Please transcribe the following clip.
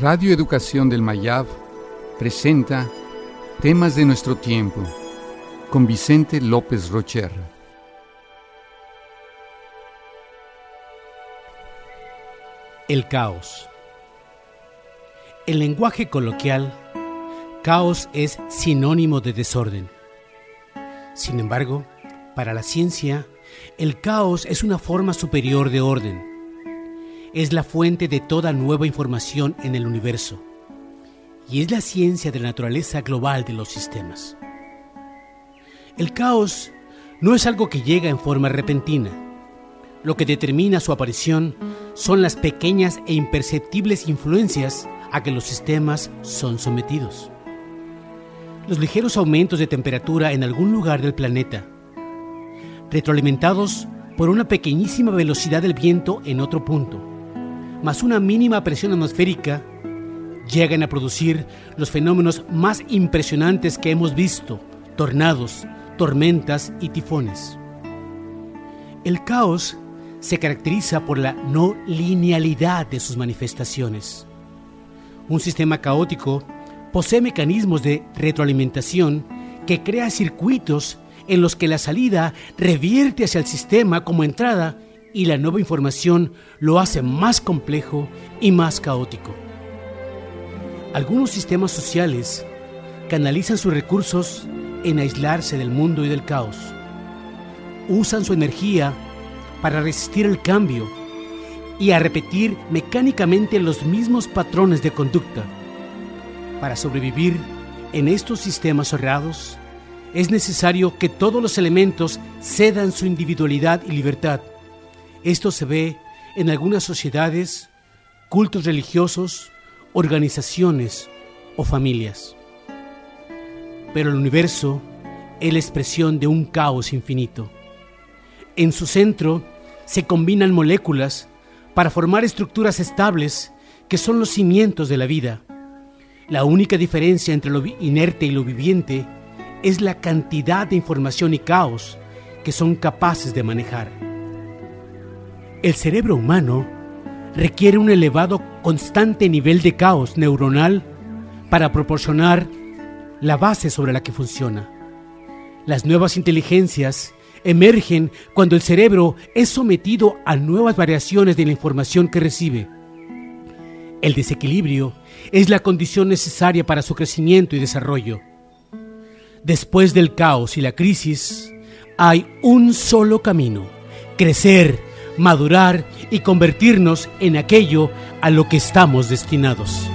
Radio Educación del Mayab presenta Temas de nuestro tiempo con Vicente López Rocher. El caos. En lenguaje coloquial, caos es sinónimo de desorden. Sin embargo, para la ciencia, el caos es una forma superior de orden. Es la fuente de toda nueva información en el universo y es la ciencia de la naturaleza global de los sistemas. El caos no es algo que llega en forma repentina. Lo que determina su aparición son las pequeñas e imperceptibles influencias a que los sistemas son sometidos. Los ligeros aumentos de temperatura en algún lugar del planeta, retroalimentados por una pequeñísima velocidad del viento en otro punto, más una mínima presión atmosférica, llegan a producir los fenómenos más impresionantes que hemos visto, tornados, tormentas y tifones. El caos se caracteriza por la no linealidad de sus manifestaciones. Un sistema caótico posee mecanismos de retroalimentación que crea circuitos en los que la salida revierte hacia el sistema como entrada y la nueva información lo hace más complejo y más caótico. Algunos sistemas sociales canalizan sus recursos en aislarse del mundo y del caos. Usan su energía para resistir el cambio y a repetir mecánicamente los mismos patrones de conducta. Para sobrevivir en estos sistemas cerrados, es necesario que todos los elementos cedan su individualidad y libertad. Esto se ve en algunas sociedades, cultos religiosos, organizaciones o familias. Pero el universo es la expresión de un caos infinito. En su centro se combinan moléculas para formar estructuras estables que son los cimientos de la vida. La única diferencia entre lo inerte y lo viviente es la cantidad de información y caos que son capaces de manejar. El cerebro humano requiere un elevado constante nivel de caos neuronal para proporcionar la base sobre la que funciona. Las nuevas inteligencias emergen cuando el cerebro es sometido a nuevas variaciones de la información que recibe. El desequilibrio es la condición necesaria para su crecimiento y desarrollo. Después del caos y la crisis, hay un solo camino, crecer, madurar y convertirnos en aquello a lo que estamos destinados.